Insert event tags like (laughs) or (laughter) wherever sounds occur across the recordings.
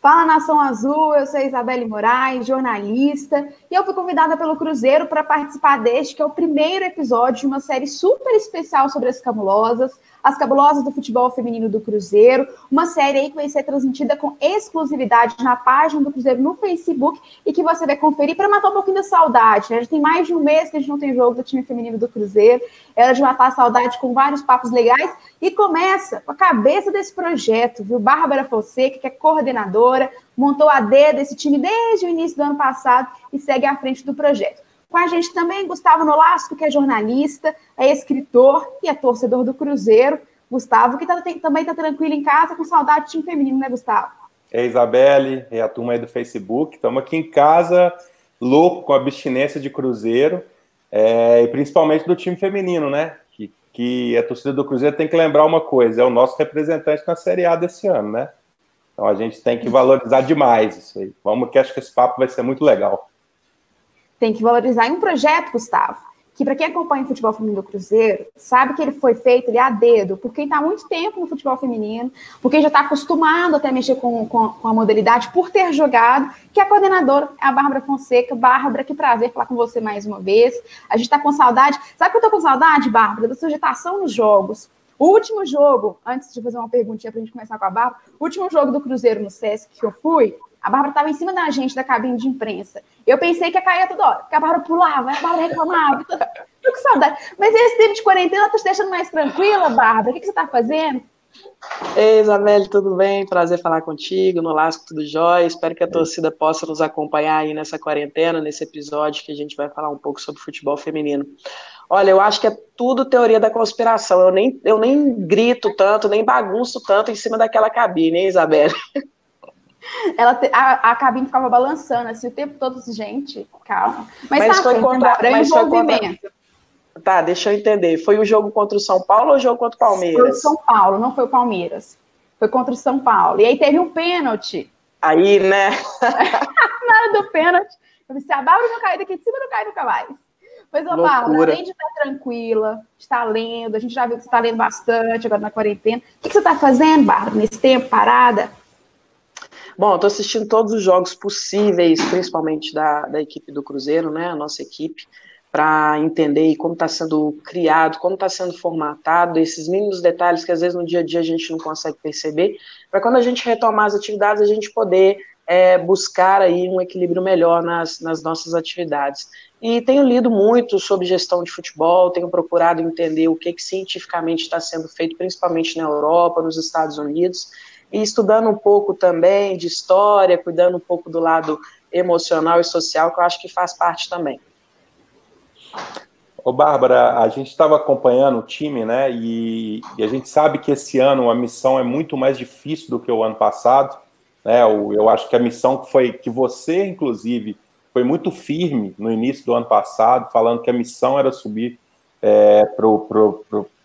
Fala Nação Azul, eu sou Isabelle Moraes, jornalista, e eu fui convidada pelo Cruzeiro para participar deste, que é o primeiro episódio de uma série super especial sobre as camulosas, as Cabulosas do Futebol Feminino do Cruzeiro, uma série aí que vai ser transmitida com exclusividade na página do Cruzeiro no Facebook e que você vai conferir para matar um pouquinho da saudade. Né? Já tem mais de um mês que a gente não tem jogo do time feminino do Cruzeiro, era de matar a saudade com vários papos legais e começa com a cabeça desse projeto, viu? Bárbara Fonseca, que é coordenadora, montou a D desse time desde o início do ano passado e segue à frente do projeto. Com a gente também Gustavo Nolasco, que é jornalista, é escritor e é torcedor do Cruzeiro. Gustavo, que tá, tem, também está tranquilo em casa, com saudade do time feminino, né, Gustavo? É Isabelle, é a turma aí do Facebook. Estamos aqui em casa, louco com a abstinência de Cruzeiro, é, e principalmente do time feminino, né? Que, que a torcida do Cruzeiro tem que lembrar uma coisa: é o nosso representante na Série A desse ano, né? Então a gente tem que valorizar demais isso aí. Vamos que acho que esse papo vai ser muito legal tem que valorizar em um projeto, Gustavo, que para quem acompanha o futebol feminino do Cruzeiro, sabe que ele foi feito ele a dedo, por quem está há muito tempo no futebol feminino, por quem já está acostumado até mexer com, com, com, a modalidade, por ter jogado, que a coordenadora é a Bárbara Fonseca. Bárbara, que prazer falar com você mais uma vez. A gente está com saudade. Sabe que eu estou com saudade, Bárbara, da sujetação nos jogos. O último jogo, antes de fazer uma perguntinha para a gente começar com a Bárbara, o último jogo do Cruzeiro no Sesc que eu fui, a Bárbara estava em cima da gente, da cabine de imprensa. Eu pensei que ia cair toda hora, porque a Bárbara pulava, a Bárbara reclamava. (laughs) Tô com saudade. Mas esse tempo de quarentena tá te deixando mais tranquila, Bárbara? O que, que você está fazendo? Ei, Isabelle, tudo bem? Prazer falar contigo, no Lasco tudo jóia. Espero que a torcida possa nos acompanhar aí nessa quarentena, nesse episódio que a gente vai falar um pouco sobre futebol feminino. Olha, eu acho que é tudo teoria da conspiração. Eu nem, eu nem grito tanto, nem bagunço tanto em cima daquela cabine, hein, Isabelle? Ela te, a, a cabine ficava balançando assim o tempo todo, gente, calma. Mas, mas tá, foi contra, mas foi contra, Tá, deixa eu entender. Foi o jogo contra o São Paulo ou o jogo contra o Palmeiras? Foi o São Paulo, não foi o Palmeiras. Foi contra o São Paulo. E aí teve um pênalti. Aí, né? (laughs) Na hora do pênalti, eu disse, a Bárbara não cai daqui de cima, não cai nunca mais. Pois, ô, Bárbara, além de estar tranquila, estar lendo, a gente já viu que você está lendo bastante agora na quarentena. O que, que você está fazendo, Bárbara, nesse tempo, parada? Bom, estou assistindo todos os jogos possíveis, principalmente da, da equipe do Cruzeiro, né, a nossa equipe, para entender como está sendo criado, como está sendo formatado, esses mínimos detalhes que às vezes no dia a dia a gente não consegue perceber, para quando a gente retomar as atividades, a gente poder é, buscar aí um equilíbrio melhor nas, nas nossas atividades. E tenho lido muito sobre gestão de futebol, tenho procurado entender o que, que cientificamente está sendo feito, principalmente na Europa, nos Estados Unidos, e estudando um pouco também de história, cuidando um pouco do lado emocional e social, que eu acho que faz parte também. Ô, Bárbara, a gente estava acompanhando o time, né? E, e, a gente sabe que esse ano a missão é muito mais difícil do que o ano passado. Né? Eu, eu acho que a missão foi que você, inclusive, foi muito firme no início do ano passado, falando que a missão era subir é,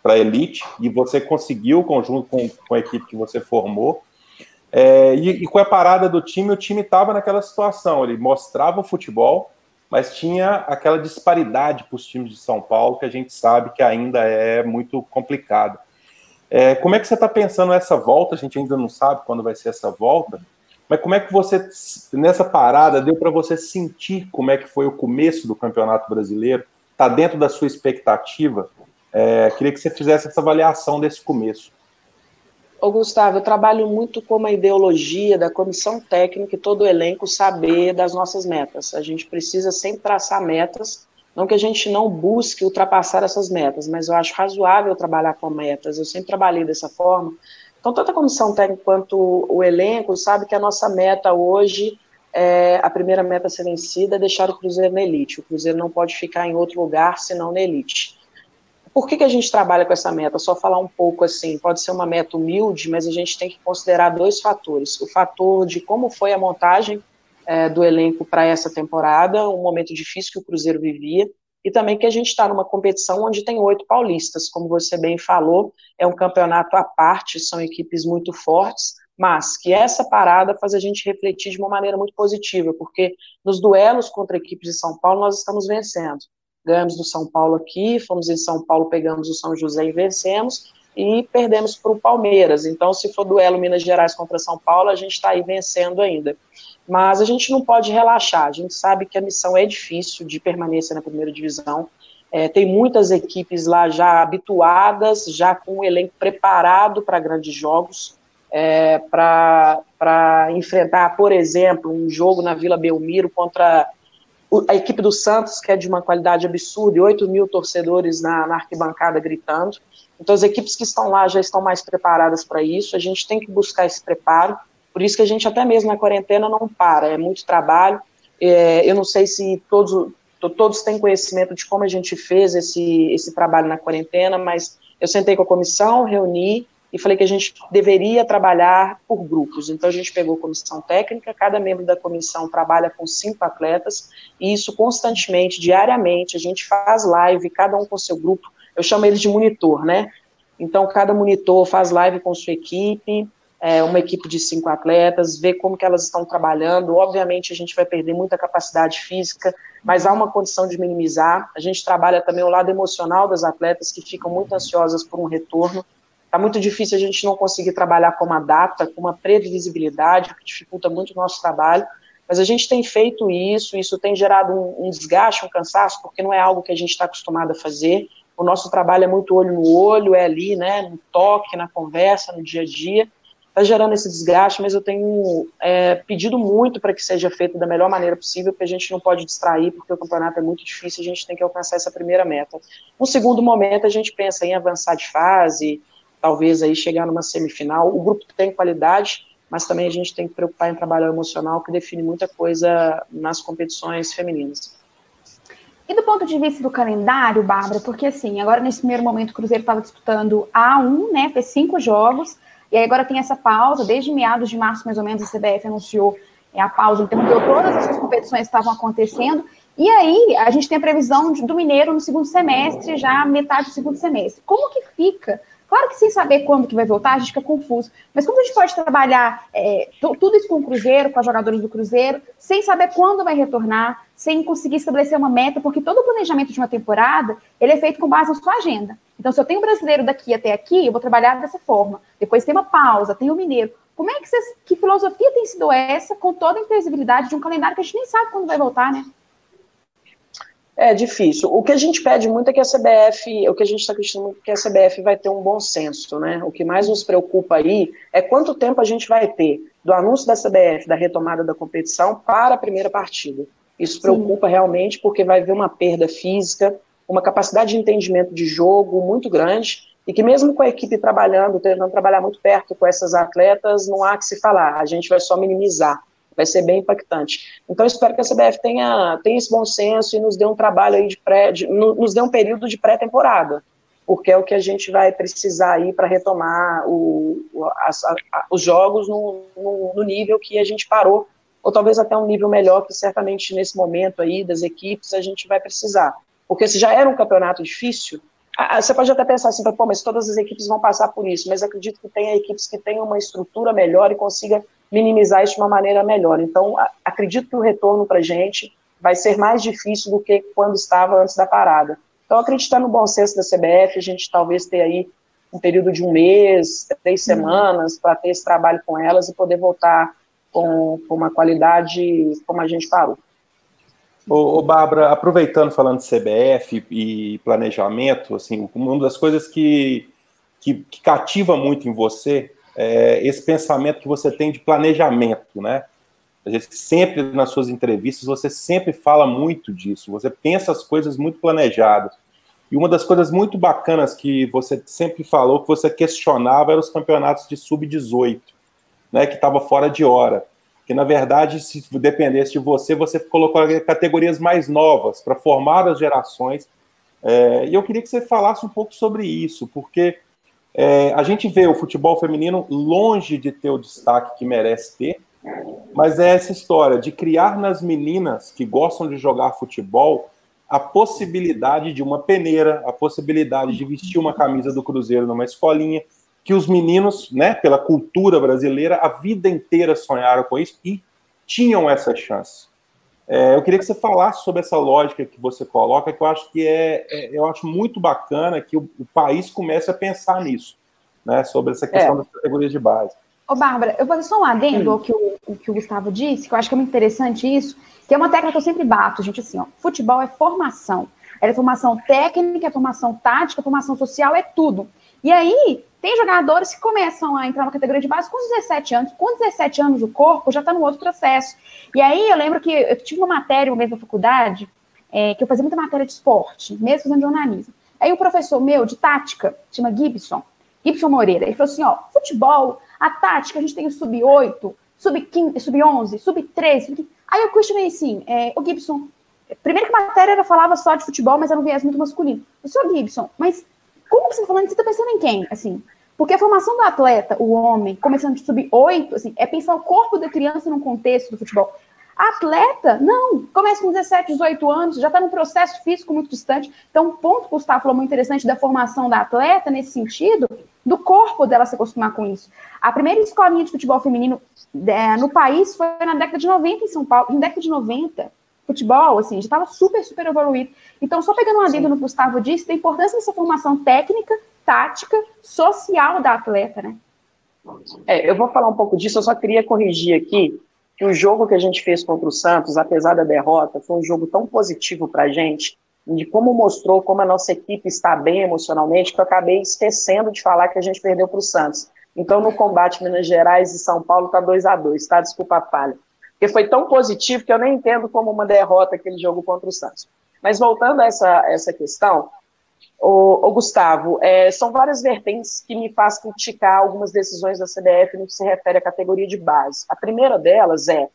para a elite, e você conseguiu, conjunto com, com a equipe que você formou. É, e, e, com a parada do time, o time estava naquela situação, ele mostrava o futebol, mas tinha aquela disparidade para os times de São Paulo, que a gente sabe que ainda é muito complicado. É, como é que você está pensando nessa volta? A gente ainda não sabe quando vai ser essa volta, mas como é que você, nessa parada, deu para você sentir como é que foi o começo do Campeonato Brasileiro? Está dentro da sua expectativa? É, queria que você fizesse essa avaliação desse começo. Ô Gustavo, eu trabalho muito com a ideologia da comissão técnica e todo o elenco saber das nossas metas. A gente precisa sempre traçar metas, não que a gente não busque ultrapassar essas metas, mas eu acho razoável trabalhar com metas. Eu sempre trabalhei dessa forma. Então, tanto a comissão técnica quanto o elenco sabe que a nossa meta hoje é a primeira meta a ser vencida é deixar o Cruzeiro na elite. O Cruzeiro não pode ficar em outro lugar senão na elite. Por que, que a gente trabalha com essa meta? Só falar um pouco assim, pode ser uma meta humilde, mas a gente tem que considerar dois fatores. O fator de como foi a montagem é, do elenco para essa temporada, um momento difícil que o Cruzeiro vivia, e também que a gente está numa competição onde tem oito paulistas, como você bem falou, é um campeonato à parte, são equipes muito fortes, mas que essa parada faz a gente refletir de uma maneira muito positiva, porque nos duelos contra equipes de São Paulo nós estamos vencendo. Ganhamos do São Paulo aqui, fomos em São Paulo, pegamos o São José e vencemos, e perdemos para o Palmeiras. Então, se for duelo Minas Gerais contra São Paulo, a gente está aí vencendo ainda. Mas a gente não pode relaxar. A gente sabe que a missão é difícil de permanência na primeira divisão. É, tem muitas equipes lá já habituadas, já com o elenco preparado para grandes jogos, é, para enfrentar, por exemplo, um jogo na Vila Belmiro contra a equipe do Santos, que é de uma qualidade absurda, e 8 mil torcedores na, na arquibancada gritando. Então, as equipes que estão lá já estão mais preparadas para isso. A gente tem que buscar esse preparo. Por isso que a gente, até mesmo na quarentena, não para. É muito trabalho. É, eu não sei se todos, todos têm conhecimento de como a gente fez esse, esse trabalho na quarentena, mas eu sentei com a comissão, reuni e falei que a gente deveria trabalhar por grupos. Então, a gente pegou comissão técnica, cada membro da comissão trabalha com cinco atletas, e isso constantemente, diariamente, a gente faz live, cada um com seu grupo, eu chamo eles de monitor, né? Então, cada monitor faz live com sua equipe, é, uma equipe de cinco atletas, vê como que elas estão trabalhando. Obviamente, a gente vai perder muita capacidade física, mas há uma condição de minimizar. A gente trabalha também o lado emocional das atletas, que ficam muito ansiosas por um retorno. Está muito difícil a gente não conseguir trabalhar com uma data, com uma previsibilidade, que dificulta muito o nosso trabalho. Mas a gente tem feito isso, isso tem gerado um, um desgaste, um cansaço, porque não é algo que a gente está acostumado a fazer o nosso trabalho é muito olho no olho, é ali, né, no toque, na conversa, no dia a dia, está gerando esse desgaste, mas eu tenho é, pedido muito para que seja feito da melhor maneira possível, porque a gente não pode distrair, porque o campeonato é muito difícil, a gente tem que alcançar essa primeira meta. No segundo momento, a gente pensa em avançar de fase, talvez aí chegar numa semifinal. O grupo tem qualidade, mas também a gente tem que preocupar em trabalhar o emocional, que define muita coisa nas competições femininas. E do ponto de vista do calendário, Bárbara, porque assim, agora nesse primeiro momento o Cruzeiro estava disputando A1, né? Fez cinco jogos, e aí agora tem essa pausa, desde meados de março, mais ou menos, a CBF anunciou é, a pausa, interrompeu todas essas competições que estavam acontecendo. E aí, a gente tem a previsão do Mineiro no segundo semestre, já metade do segundo semestre. Como que fica Claro que sem saber quando que vai voltar, a gente fica confuso. Mas como a gente pode trabalhar é, tudo isso com o Cruzeiro, com os jogadores do Cruzeiro, sem saber quando vai retornar, sem conseguir estabelecer uma meta, porque todo o planejamento de uma temporada, ele é feito com base na sua agenda. Então, se eu tenho um brasileiro daqui até aqui, eu vou trabalhar dessa forma. Depois tem uma pausa, tem o mineiro. Como é que vocês, que filosofia tem sido essa, com toda a imprevisibilidade de um calendário que a gente nem sabe quando vai voltar, né? É difícil. O que a gente pede muito é que a CBF, o que a gente está acreditando é que a CBF vai ter um bom senso, né? O que mais nos preocupa aí é quanto tempo a gente vai ter do anúncio da CBF da retomada da competição para a primeira partida. Isso preocupa Sim. realmente porque vai haver uma perda física, uma capacidade de entendimento de jogo muito grande e que mesmo com a equipe trabalhando, tentando trabalhar muito perto com essas atletas, não há que se falar. A gente vai só minimizar vai ser bem impactante. Então, espero que a CBF tenha, tenha esse bom senso e nos dê um trabalho aí de pré, de, nos dê um período de pré-temporada, porque é o que a gente vai precisar aí para retomar o, as, a, os jogos no, no, no, nível que a gente parou, ou talvez até um nível melhor, que certamente nesse momento aí das equipes a gente vai precisar. Porque se já era um campeonato difícil, você pode até pensar assim, pô, mas todas as equipes vão passar por isso, mas acredito que tenha equipes que tenham uma estrutura melhor e consiga minimizar isso de uma maneira melhor. Então, acredito que o retorno para a gente vai ser mais difícil do que quando estava antes da parada. Então, acreditar no bom senso da CBF, a gente talvez ter aí um período de um mês, três uhum. semanas, para ter esse trabalho com elas e poder voltar com, com uma qualidade como a gente parou. Ô, ô Bárbara, aproveitando falando de CBF e planejamento, assim, uma das coisas que, que, que cativa muito em você é, esse pensamento que você tem de planejamento, né? A gente sempre nas suas entrevistas você sempre fala muito disso. Você pensa as coisas muito planejadas. E uma das coisas muito bacanas que você sempre falou que você questionava eram os campeonatos de sub-18, né? Que estava fora de hora. Que na verdade, se dependesse de você, você colocou categorias mais novas para formar as gerações. É, e eu queria que você falasse um pouco sobre isso, porque é, a gente vê o futebol feminino longe de ter o destaque que merece ter, mas é essa história de criar nas meninas que gostam de jogar futebol a possibilidade de uma peneira, a possibilidade de vestir uma camisa do Cruzeiro numa escolinha, que os meninos, né, pela cultura brasileira, a vida inteira sonharam com isso e tinham essa chance. É, eu queria que você falasse sobre essa lógica que você coloca, que eu acho que é, é eu acho muito bacana que o, o, país comece a pensar nisso. né, sobre essa questão é. das categorias de base. Ô, Bárbara, eu vou fazer só um adendo ao que o, o, que o Gustavo disse, que eu acho que é muito interessante isso, que é uma tecla que eu sempre bato, gente, assim, ó, futebol é formação. É formação técnica, é formação tática, é formação social, é tudo. E aí, tem jogadores que começam a entrar na categoria de base com 17 anos. Com 17 anos, o corpo já está no outro processo. E aí, eu lembro que eu tive uma matéria uma vez na faculdade, é, que eu fazia muita matéria de esporte, mesmo fazendo jornalismo. Aí, o professor meu de tática, chama Gibson, Gibson Moreira, ele falou assim: ó, futebol, a tática, a gente tem o sub-8, sub-15, sub-11, sub-13. Sub aí eu questionei assim: é, o Gibson, primeiro que a matéria era, falava só de futebol, mas era um viés muito masculino. O senhor Gibson, mas como você está falando? Você está pensando em quem? Assim, porque a formação do atleta, o homem, começando de sub-8, assim, é pensar o corpo da criança num contexto do futebol. Atleta, não, começa com 17, 18 anos, já está num processo físico muito distante. Então, um ponto que o Gustavo falou muito interessante da formação da atleta, nesse sentido, do corpo dela se acostumar com isso. A primeira escolinha de futebol feminino é, no país foi na década de 90 em São Paulo, em década de 90. Futebol, assim, já estava super, super evoluído. Então, só pegando um adendo no que o Gustavo disse, da importância dessa formação técnica, tática, social da atleta, né? É, eu vou falar um pouco disso, eu só queria corrigir aqui que o jogo que a gente fez contra o Santos, apesar da derrota, foi um jogo tão positivo para a gente, de como mostrou como a nossa equipe está bem emocionalmente, que eu acabei esquecendo de falar que a gente perdeu para o Santos. Então, no combate Minas Gerais e São Paulo, tá 2 a 2 tá? Desculpa a falha. Porque foi tão positivo que eu nem entendo como uma derrota aquele jogo contra o Santos. Mas voltando a essa, essa questão, o Gustavo, é, são várias vertentes que me fazem criticar algumas decisões da CBF no que se refere à categoria de base. A primeira delas é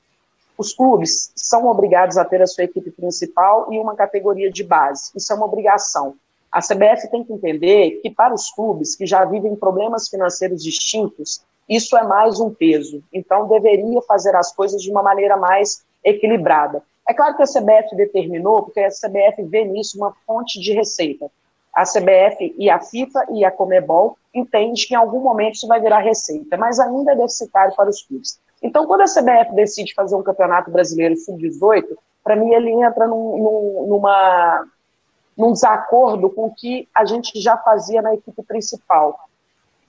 os clubes são obrigados a ter a sua equipe principal e uma categoria de base. Isso é uma obrigação. A CBF tem que entender que para os clubes que já vivem problemas financeiros distintos, isso é mais um peso. Então deveria fazer as coisas de uma maneira mais equilibrada. É claro que a CBF determinou, porque a CBF vê nisso uma fonte de receita a CBF e a FIFA e a Comebol entendem que em algum momento isso vai virar receita, mas ainda é deficitário para os clubes. Então, quando a CBF decide fazer um campeonato brasileiro sub-18, para mim ele entra num, num, numa, num desacordo com o que a gente já fazia na equipe principal.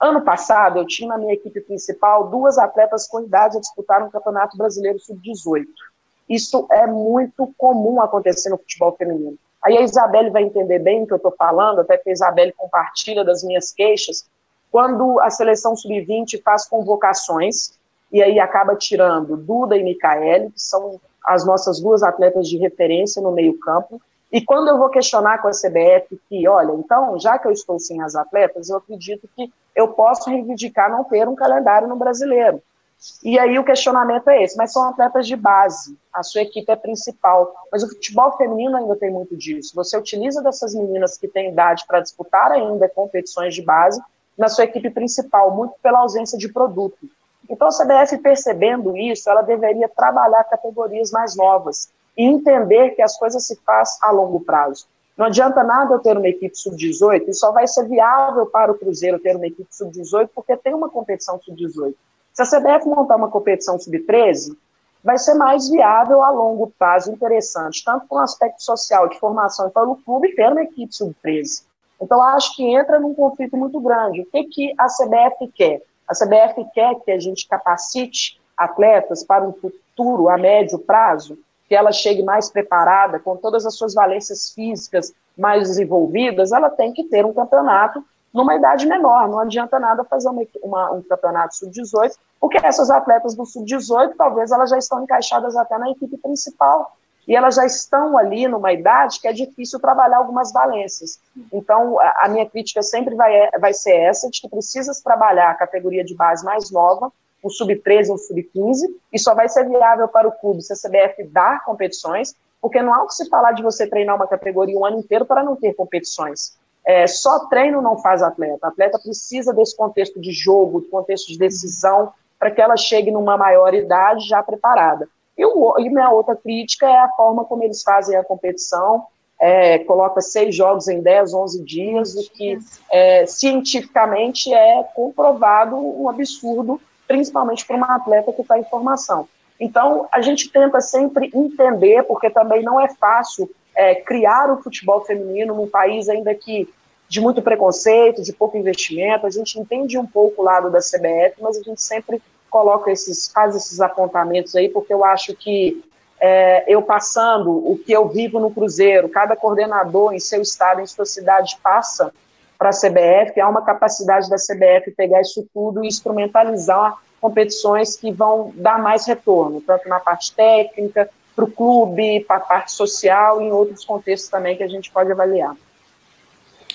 Ano passado, eu tinha na minha equipe principal duas atletas com idade a disputar um campeonato brasileiro sub-18. Isso é muito comum acontecer no futebol feminino. Aí a Isabelle vai entender bem o que eu estou falando, até que a Isabelle compartilha das minhas queixas. Quando a seleção sub-20 faz convocações, e aí acaba tirando Duda e Micaele, que são as nossas duas atletas de referência no meio-campo. E quando eu vou questionar com a CBF que, olha, então, já que eu estou sem as atletas, eu acredito que eu posso reivindicar não ter um calendário no brasileiro. E aí o questionamento é esse, mas são atletas de base, a sua equipe é principal. Mas o futebol feminino ainda tem muito disso. Você utiliza dessas meninas que têm idade para disputar ainda competições de base na sua equipe principal, muito pela ausência de produto. Então a CBF percebendo isso, ela deveria trabalhar categorias mais novas e entender que as coisas se fazem a longo prazo. Não adianta nada eu ter uma equipe sub-18 e só vai ser viável para o Cruzeiro ter uma equipe sub-18 porque tem uma competição sub-18. Se a CBF montar uma competição sub-13, vai ser mais viável a longo prazo, interessante, tanto com o aspecto social de formação para o clube uma equipe sub-13. Então, acho que entra num conflito muito grande. O que, que a CBF quer? A CBF quer que a gente capacite atletas para um futuro a médio prazo, que ela chegue mais preparada, com todas as suas valências físicas mais desenvolvidas, ela tem que ter um campeonato numa idade menor. Não adianta nada fazer uma, uma, um campeonato sub-18, porque essas atletas do sub-18, talvez elas já estão encaixadas até na equipe principal. E elas já estão ali numa idade que é difícil trabalhar algumas valências. Então, a, minha crítica sempre vai, vai ser essa, de que precisa trabalhar a categoria de base mais nova, o sub-13 ou o sub-15, e só vai ser viável para o clube se a CBF dar competições, porque não há o que se falar de você treinar uma categoria um ano inteiro para não ter competições. É, só treino não faz atleta. Atleta precisa desse contexto de jogo, de contexto de decisão, para que ela chegue numa maior idade já preparada. E, o, e minha outra crítica é a forma como eles fazem a competição. É, coloca seis jogos em 10, 11 dias, o que é, cientificamente é comprovado um absurdo, principalmente para uma atleta que está em formação. Então, a gente tenta sempre entender, porque também não é fácil é, criar o futebol feminino num país ainda que de muito preconceito, de pouco investimento. A gente entende um pouco o lado da CBF, mas a gente sempre coloca esses, faz esses apontamentos aí, porque eu acho que é, eu passando o que eu vivo no Cruzeiro, cada coordenador em seu estado, em sua cidade, passa para a CBF, há uma capacidade da CBF pegar isso tudo e instrumentalizar competições que vão dar mais retorno, tanto na parte técnica, para o clube, para a parte social e em outros contextos também que a gente pode avaliar.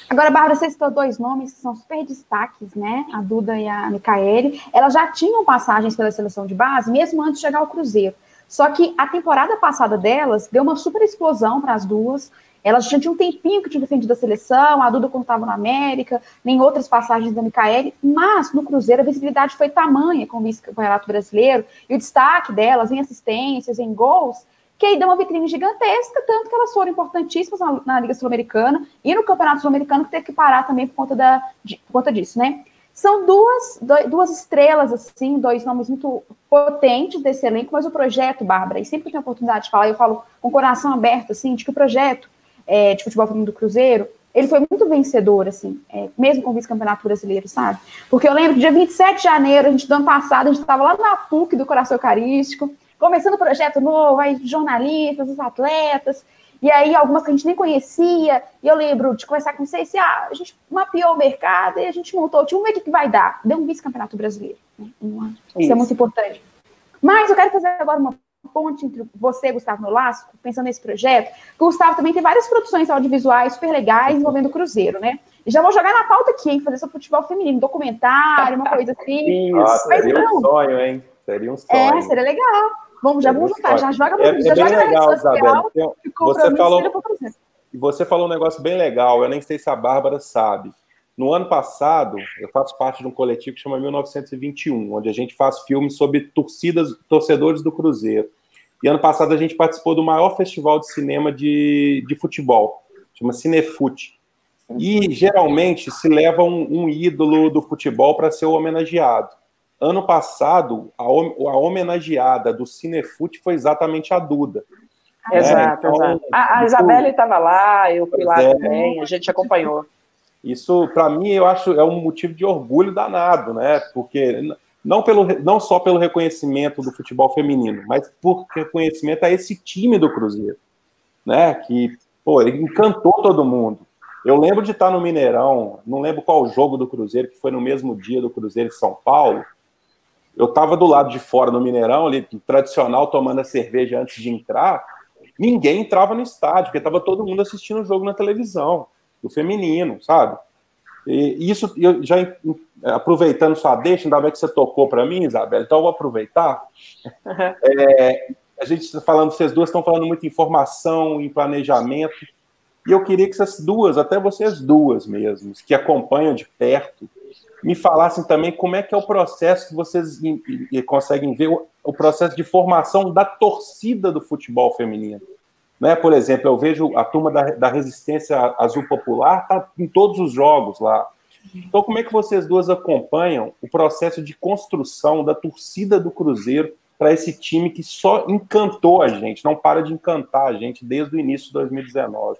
Agora, Bárbara, você citou dois nomes que são super destaques, né? A Duda e a Micaele. Elas já tinham passagens pela seleção de base, mesmo antes de chegar ao Cruzeiro. Só que a temporada passada delas deu uma super explosão para as duas. Elas já tinham um tempinho que tinham defendido a seleção, a Duda quando estava na América, nem outras passagens da Micaele, mas no Cruzeiro a visibilidade foi tamanha com o vice-campeonato brasileiro, e o destaque delas em assistências, em gols, que aí deu uma vitrine gigantesca, tanto que elas foram importantíssimas na, na Liga Sul-Americana e no Campeonato Sul-Americano, que teve que parar também por conta, da, de, por conta disso, né? São duas, duas estrelas, assim, dois nomes muito potentes desse elenco, mas o projeto, Bárbara, e sempre que eu tenho a oportunidade de falar, eu falo com o coração aberto, assim, de que o projeto é, de futebol feminino do Cruzeiro, ele foi muito vencedor, assim, é, mesmo com o vice-campeonato brasileiro, sabe? Porque eu lembro que dia 27 de janeiro, a gente, do ano passado, a gente estava lá na PUC do Coração Eucarístico, começando o projeto novo, aí jornalistas, os atletas, e aí, algumas que a gente nem conhecia, e eu lembro de conversar com vocês, e, ah, a gente mapeou o mercado e a gente montou, tinha um ver o que vai dar. Deu um vice-campeonato brasileiro. Né? Isso. Isso é muito importante. Mas eu quero fazer agora uma ponte entre você, Gustavo Nolasco, pensando nesse projeto. O Gustavo também tem várias produções audiovisuais super legais envolvendo o Cruzeiro, né? E já vou jogar na pauta aqui, hein? Fazer sobre futebol feminino, documentário, uma coisa assim. (laughs) Nossa, seria um sonho, hein? Seria um é, sonho. É, seria legal. Vamos, já vamos juntar, já joga é, já é joga legal, Isabel. Você falou, você falou um negócio bem legal, eu nem sei se a Bárbara sabe. No ano passado, eu faço parte de um coletivo que chama 1921, onde a gente faz filmes sobre torcidas, torcedores do Cruzeiro. E ano passado a gente participou do maior festival de cinema de, de futebol, chama Cinefute. E geralmente se leva um, um ídolo do futebol para ser homenageado. Ano passado, a, a homenageada do Cinefute foi exatamente a Duda. Exato, né? então, exato. A, a Isabelle estava lá, eu fui lá é, também, a gente acompanhou. Isso, para mim, eu acho é um motivo de orgulho danado, né? Porque não, pelo, não só pelo reconhecimento do futebol feminino, mas por reconhecimento a esse time do Cruzeiro, né? Que, pô, ele encantou todo mundo. Eu lembro de estar no Mineirão, não lembro qual jogo do Cruzeiro, que foi no mesmo dia do Cruzeiro em São Paulo, eu estava do lado de fora no Mineirão, ali, tradicional, tomando a cerveja antes de entrar. Ninguém entrava no estádio, porque estava todo mundo assistindo o jogo na televisão, do feminino, sabe? E isso, eu já aproveitando sua deixa, ainda bem que você tocou para mim, Isabela, então eu vou aproveitar. (laughs) É, a gente está falando, vocês duas estão falando muito em informação, em planejamento, e eu queria que essas duas, até vocês duas mesmo, que acompanham de perto, me falassem também como é que é o processo que vocês conseguem ver o processo de formação da torcida do futebol feminino. Né? Por exemplo, eu vejo a turma da, da Resistência Azul Popular tá em todos os jogos lá. Então, como é que vocês duas acompanham o processo de construção da torcida do Cruzeiro para esse time que só encantou a gente, não para de encantar a gente desde o início de 2019?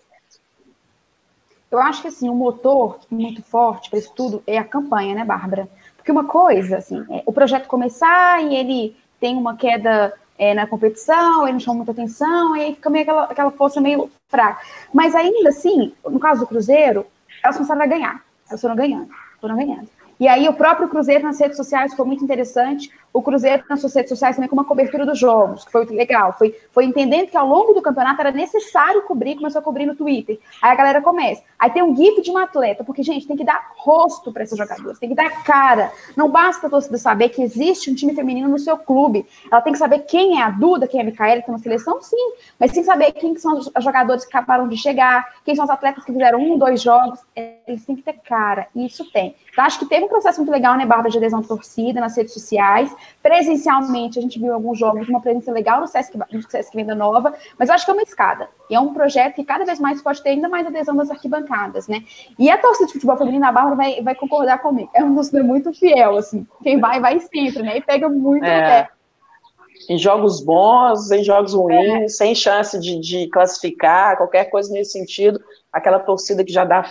Eu acho que assim, o motor muito forte para isso tudo é a campanha, né, Bárbara? Porque uma coisa, assim, é o projeto começar e ele tem uma queda é, na competição, ele não chama muita atenção, e aí fica meio aquela, aquela força meio fraca. Mas ainda assim, no caso do Cruzeiro, elas começaram a ganhar. Elas foram ganhando, foram ganhando. E aí o próprio Cruzeiro nas redes sociais foi muito interessante. O Cruzeiro nas suas redes sociais também com uma cobertura dos jogos, que foi legal. Foi, foi entendendo que ao longo do campeonato era necessário cobrir, começou a cobrir no Twitter. Aí a galera começa. Aí tem um gif de um atleta, porque, gente, tem que dar rosto para esses jogadores, tem que dar cara. Não basta a torcida saber que existe um time feminino no seu clube. Ela tem que saber quem é a Duda, quem é a Micaela, que tá na seleção, sim. Mas tem que saber quem são os jogadores que acabaram de chegar, quem são os atletas que fizeram um, dois jogos. Eles têm que ter cara. E isso tem. Então, acho que teve um processo muito legal, né, Bárbara, de adesão de torcida nas redes sociais. Presencialmente, a gente viu alguns jogos, uma presença legal no Sesc, no Sesc Venda Nova, mas eu acho que é uma escada. E é um projeto que cada vez mais pode ter ainda mais adesão das arquibancadas, né? E a torcida de futebol feminino, a Bárbara vai, vai concordar comigo. É um torcida muito fiel, assim. Quem vai, vai sempre, né? E pega muito é. Em jogos bons, em jogos ruins, é. sem chance de, de, classificar, qualquer coisa nesse sentido, aquela torcida que já, dá,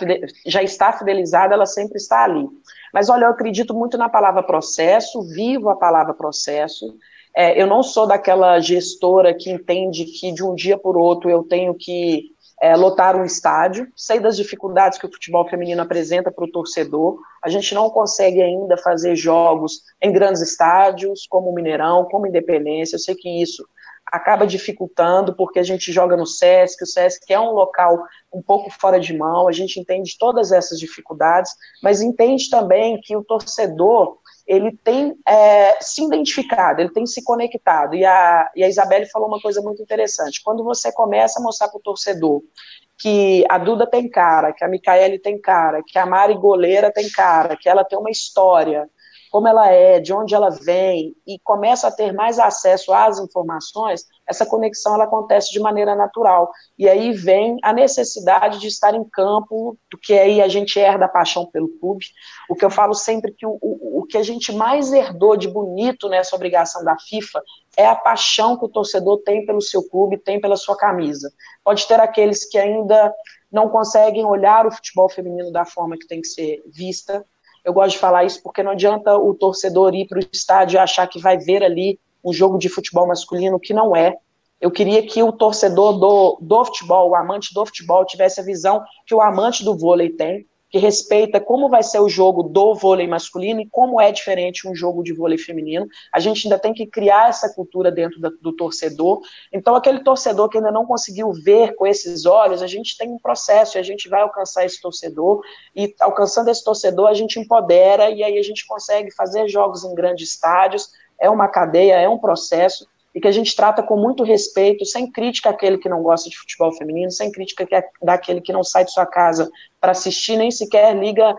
já está fidelizada, ela sempre está ali. Mas olha, eu acredito muito na palavra processo, vivo a palavra processo. É, eu não sou daquela gestora que entende que de um dia por outro eu tenho que é, lotar um estádio. Sei das dificuldades que o futebol feminino apresenta para o torcedor. A gente não consegue ainda fazer jogos em grandes estádios, como o Mineirão, como Independência. Eu sei que isso acaba dificultando, porque a gente joga no SESC, o SESC é um local um pouco fora de mão, a gente entende todas essas dificuldades, mas entende também que o torcedor ele tem é, se identificado, ele tem se conectado. E a, e a Isabelle falou uma coisa muito interessante. Quando você começa a mostrar para o torcedor que a Duda tem cara, que a Micaele tem cara, que a Mari Goleira tem cara, que ela tem uma história, como ela é, de onde ela vem, e começa a ter mais acesso às informações, essa conexão ela acontece de maneira natural. E aí vem a necessidade de estar em campo, que aí a gente herda a paixão pelo clube. O que eu falo sempre que o, o, o que a gente mais herdou de bonito nessa obrigação da FIFA é a paixão que o torcedor tem pelo seu clube, tem pela sua camisa. Pode ter aqueles que ainda não conseguem olhar o futebol feminino da forma que tem que ser vista, eu gosto de falar isso porque não adianta o torcedor ir para o estádio e achar que vai ver ali um jogo de futebol masculino que não é. Eu queria que o torcedor do, do futebol, o amante do futebol, tivesse a visão que o amante do vôlei tem, que respeita como vai ser o jogo do vôlei masculino e como é diferente um jogo de vôlei feminino. A gente ainda tem que criar essa cultura dentro da, do torcedor. Então, aquele torcedor que ainda não conseguiu ver com esses olhos, a gente tem um processo e a gente vai alcançar esse torcedor. E alcançando esse torcedor, a gente empodera e aí a gente consegue fazer jogos em grandes estádios. É uma cadeia, é um processo e que a gente trata com muito respeito, sem crítica àquele que não gosta de futebol feminino, sem crítica é daquele que não sai de sua casa para assistir, nem sequer liga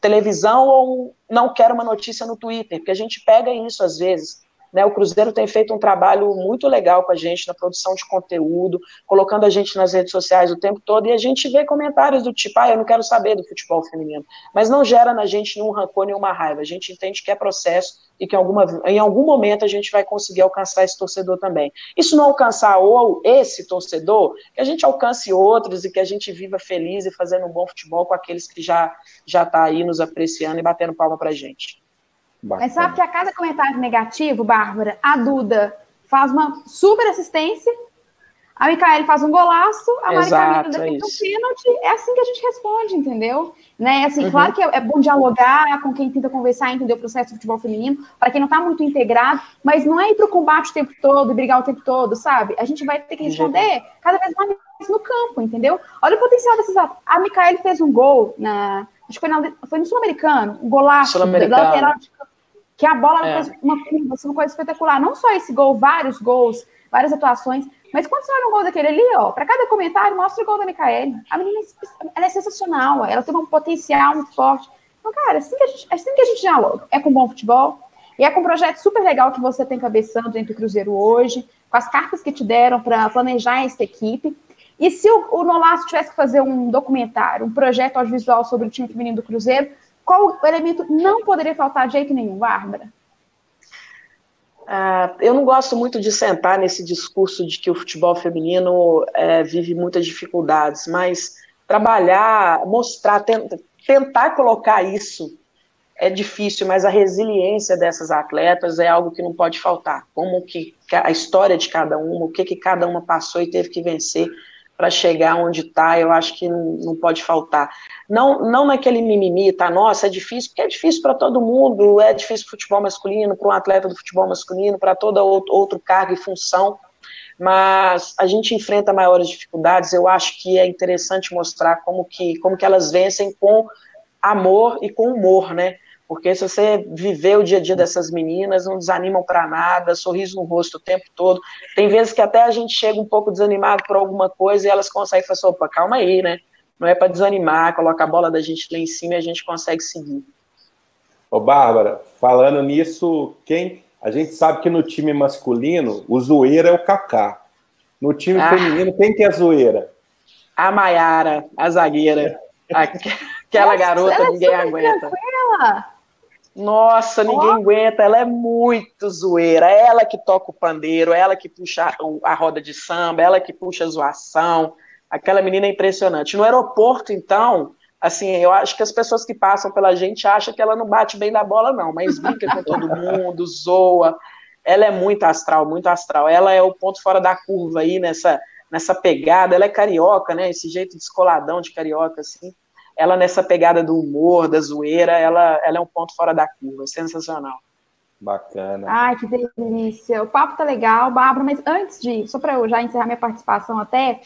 televisão ou não quer uma notícia no Twitter, porque a gente pega isso às vezes. Né, o Cruzeiro tem feito um trabalho muito legal com a gente na produção de conteúdo, colocando a gente nas redes sociais o tempo todo, e a gente vê comentários do tipo, ah, eu não quero saber do futebol feminino. Mas não gera na gente nenhum rancor, nenhuma raiva. A gente entende que é processo e que em, alguma, em algum momento a gente vai conseguir alcançar esse torcedor também. Isso não alcançar ou esse torcedor, que a gente alcance outros e que a gente viva feliz e fazendo um bom futebol com aqueles que já já tá aí nos apreciando e batendo palma pra gente. Bacana. Mas sabe que a cada comentário negativo, Bárbara, a Duda faz uma super assistência, a Micaele faz um golaço, a Mari Camila defende é um pênalti. É assim que a gente responde, entendeu? Né? Assim, uhum. Claro que é, é, bom dialogar com quem tenta conversar, entender o processo do futebol feminino, para quem não está muito integrado, mas não é ir para o combate o tempo todo, brigar o tempo todo, sabe? A gente vai ter que responder cada vez mais no campo, entendeu? Olha o potencial desses A Micaele fez um gol na. Acho que foi, na, foi no Sul-Americano, um golaço da lateral de que a bola é. fez uma curva, assim, uma coisa espetacular. Não só esse gol, vários gols, várias atuações. Mas quando você olha um gol daquele ali, ó, para cada comentário, mostra o gol da Micaele. A menina ela é sensacional, ela tem um potencial muito forte. Então, cara, assim que a gente, assim que a gente dialoga. É com bom futebol, e é com um projeto super legal que você tem cabeçando dentro do Cruzeiro hoje, com as cartas que te deram para planejar essa equipe. E se o, o Nolasso tivesse que fazer um documentário, um projeto audiovisual sobre o time feminino do Cruzeiro, qual elemento não poderia faltar de jeito nenhum, Bárbara? Ah, eu não gosto muito de sentar nesse discurso de que o futebol feminino é, vive muitas dificuldades, mas trabalhar, mostrar, tentar colocar isso é difícil, mas a resiliência dessas atletas é algo que não pode faltar. Como que a história de cada uma, o que, que cada uma passou e teve que vencer para chegar onde está, eu acho que não, não, pode faltar. Não, não naquele mimimi, tá? Nossa, é difícil, porque é difícil para todo mundo, é difícil para o futebol masculino, para um atleta do futebol masculino, para todo outro, cargo e função, mas a gente enfrenta maiores dificuldades, eu acho que é interessante mostrar como que, como que elas vencem com amor e com humor, né? Porque se você viver o dia a dia dessas meninas, não desanimam para nada, sorriso no rosto o tempo todo. Tem vezes que até a gente chega um pouco desanimado por alguma coisa e elas conseguem falar assim, opa, calma aí, né? Não é para desanimar, coloca a bola da gente lá em cima e a gente consegue seguir. Ô, Bárbara, falando nisso, quem a gente sabe que no time masculino o zoeira é o Kaká. No time ah. feminino, quem que é a zoeira? A Maiara, a zagueira. (laughs) Aquela Nossa, garota, ninguém aguenta. Tranquila. Nossa, ninguém oh. aguenta, ela é muito zoeira. Ela que toca o pandeiro, ela que puxa a roda de samba, ela que puxa a zoação. Aquela menina é impressionante. No aeroporto, então, assim, eu acho que as pessoas que passam pela gente acham que ela não bate bem da bola, não, mas brinca com todo (laughs) mundo, zoa. Ela é muito astral, muito astral. Ela é o ponto fora da curva aí nessa, nessa pegada. Ela é carioca, né? Esse jeito descoladão de carioca, assim. Ela nessa pegada do humor, da zoeira, ela, ela é um ponto fora da curva. Sensacional. Bacana. Ai, que delícia. O papo tá legal, Bárbara, mas antes de, só para eu já encerrar minha participação até,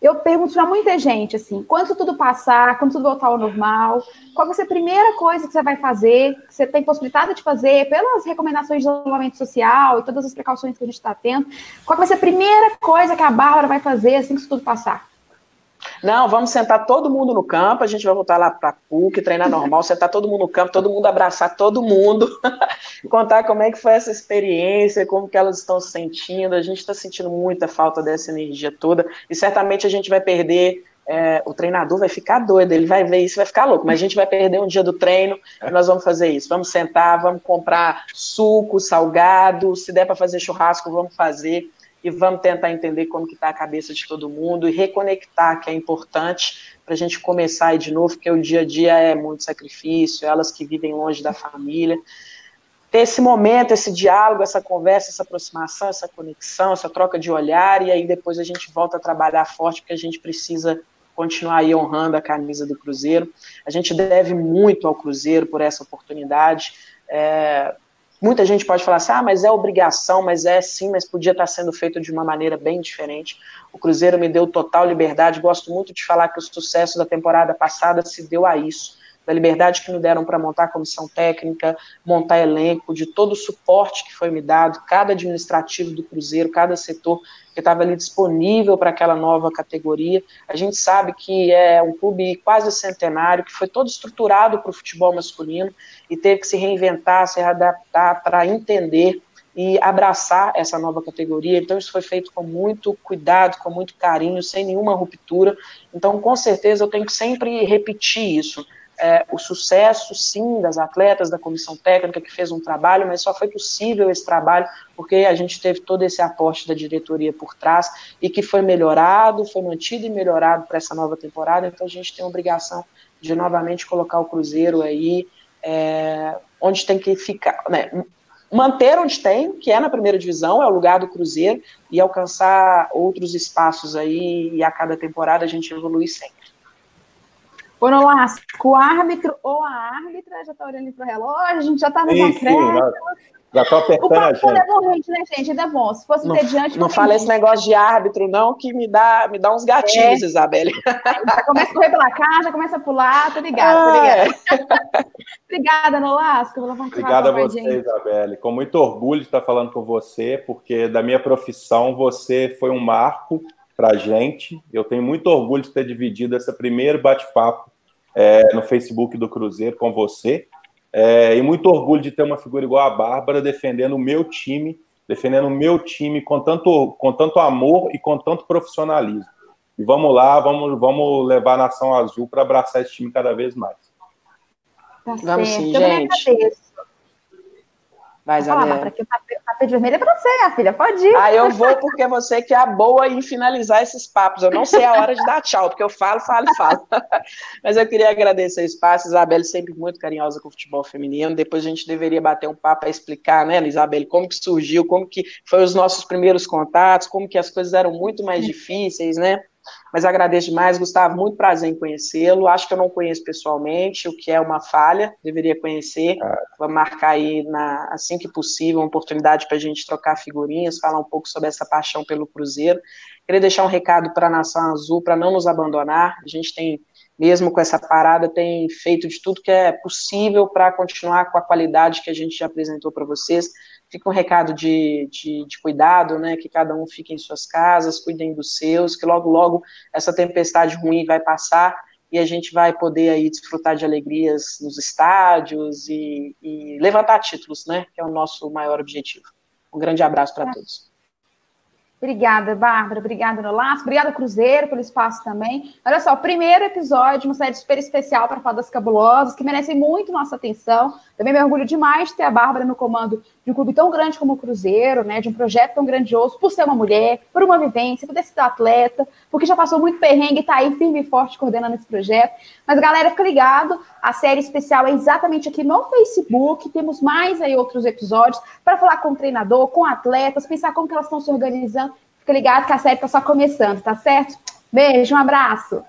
eu pergunto para muita gente, assim, quando tudo passar, quando tudo voltar ao normal, qual vai ser a primeira coisa que você vai fazer, que você tem possibilidade de fazer, pelas recomendações de isolamento social e todas as precauções que a gente está tendo, qual vai ser a primeira coisa que a Bárbara vai fazer assim que isso tudo passar? Não, vamos sentar todo mundo no campo, a gente vai voltar lá para PUC, treinar normal, sentar todo mundo no campo, todo mundo abraçar todo mundo, (laughs) contar como é que foi essa experiência, como que elas estão se sentindo, a gente está sentindo muita falta dessa energia toda, e certamente a gente vai perder é, o treinador vai ficar doido, ele vai ver isso, vai ficar louco, mas a gente vai perder um dia do treino e nós vamos fazer isso. Vamos sentar, vamos comprar suco, salgado, se der para fazer churrasco, vamos fazer e vamos tentar entender como que está a cabeça de todo mundo e reconectar, que é importante para a gente começar aí de novo, porque o dia a dia é muito sacrifício, elas que vivem longe da família. Ter esse momento, esse diálogo, essa conversa, essa aproximação, essa conexão, essa troca de olhar, e aí depois a gente volta a trabalhar forte, porque a gente precisa continuar aí honrando a camisa do Cruzeiro. A gente deve muito ao Cruzeiro por essa oportunidade. É, Muita gente pode falar assim, ah, mas é obrigação, mas é sim, mas podia estar sendo feito de uma maneira bem diferente. O Cruzeiro me deu total liberdade. Gosto muito de falar que o sucesso da temporada passada se deu a isso da liberdade que me deram para montar comissão técnica, montar elenco, de todo o suporte que foi me dado, cada administrativo do Cruzeiro, cada setor que estava ali disponível para aquela nova categoria. A gente sabe que é um clube quase centenário, que foi todo estruturado para o futebol masculino e teve que se reinventar, se adaptar para entender e abraçar essa nova categoria. Então, isso foi feito com muito cuidado, com muito carinho, sem nenhuma ruptura. Então, com certeza, eu tenho que sempre repetir isso é, o sucesso, sim, das atletas, da comissão técnica que fez um trabalho, mas só foi possível esse trabalho porque a gente teve todo esse aporte da diretoria por trás e que foi melhorado, foi mantido e melhorado para essa nova temporada. Então a gente tem a obrigação de novamente colocar o Cruzeiro aí é, onde tem que ficar, né, manter onde tem, que é na primeira divisão, é o lugar do Cruzeiro, e alcançar outros espaços aí, e a cada temporada a gente evolui sempre. Ô, Nolasco, o árbitro ou a árbitra já está olhando para o relógio, a gente já está nas acréscimos. Já estou apertando o papo a gente. é bom, gente, né, gente? Ainda é bom. Se fosse não, ter diante... Não fala esse negócio de árbitro, não, que me dá, me dá uns gatinhos, é. Isabelle. (laughs) Já começa a correr pela casa, já começa a pular, tô ligada, tô ligada. (laughs) Obrigada, Nolasco. Obrigada a você, Isabelle. Com muito orgulho de estar falando com você, porque da minha profissão você foi um marco para a gente. Eu tenho muito orgulho de ter dividido esse primeiro bate-papo é, no Facebook do Cruzeiro com você. É, e muito orgulho de ter uma figura igual a Bárbara defendendo o meu time, defendendo o meu time com tanto, com tanto amor e com tanto profissionalismo. E vamos lá, vamos, vamos levar a Nação Azul para abraçar esse time cada vez mais. Tá vamos sim, gente. Vai, Isabela. Para que o tapete vermelho é para você, minha filha. Pode ir. Ah, eu vou porque você que é a boa em finalizar esses papos. Eu não sei a hora de dar tchau, porque eu falo, falo, falo. (laughs) Mas eu queria agradecer o espaço. Isabelle sempre muito carinhosa com o futebol feminino. Depois a gente deveria bater um papo para explicar, né, Isabelle, como que surgiu, como que foi os nossos primeiros contatos, como que as coisas eram muito mais difíceis, né? Mas agradeço demais, Gustavo, muito prazer em conhecê-lo. Acho que eu não conheço pessoalmente, o que é uma falha, deveria conhecer. Ah. Vamos marcar aí, na, assim que possível, uma oportunidade para a gente trocar figurinhas, falar um pouco sobre essa paixão pelo Cruzeiro. Queria deixar um recado para a Nação Azul, para não nos abandonar. A gente tem mesmo com essa parada, tem feito de tudo que é possível para continuar com a qualidade que a gente já apresentou para vocês. Fica um recado de, de, de, cuidado, né? Que cada um fique em suas casas, cuidem dos seus, que logo, logo essa tempestade ruim vai passar e a gente vai poder aí desfrutar de alegrias nos estádios e, e levantar títulos, né? Que é o nosso maior objetivo. Um grande abraço para todos. Obrigada, Bárbara. Obrigada, Nolasco. Obrigada, Cruzeiro, pelo espaço também. Olha só, primeiro episódio, uma série super especial para falar cabulosas, que merecem muito nossa atenção. Também me orgulho demais de ter a Bárbara no comando de um clube tão grande como o Cruzeiro, né? De um projeto tão grandioso, por ser uma mulher, por uma vivência, por ter sido atleta, porque já passou muito perrengue e está aí firme e forte coordenando esse projeto. Mas, galera, fica ligado, a série especial é exatamente aqui no Facebook. Temos mais aí outros episódios para falar com o treinador, com atletas, pensar como que elas estão se organizando Fica ligado que a série está só começando, tá certo? Beijo, um abraço.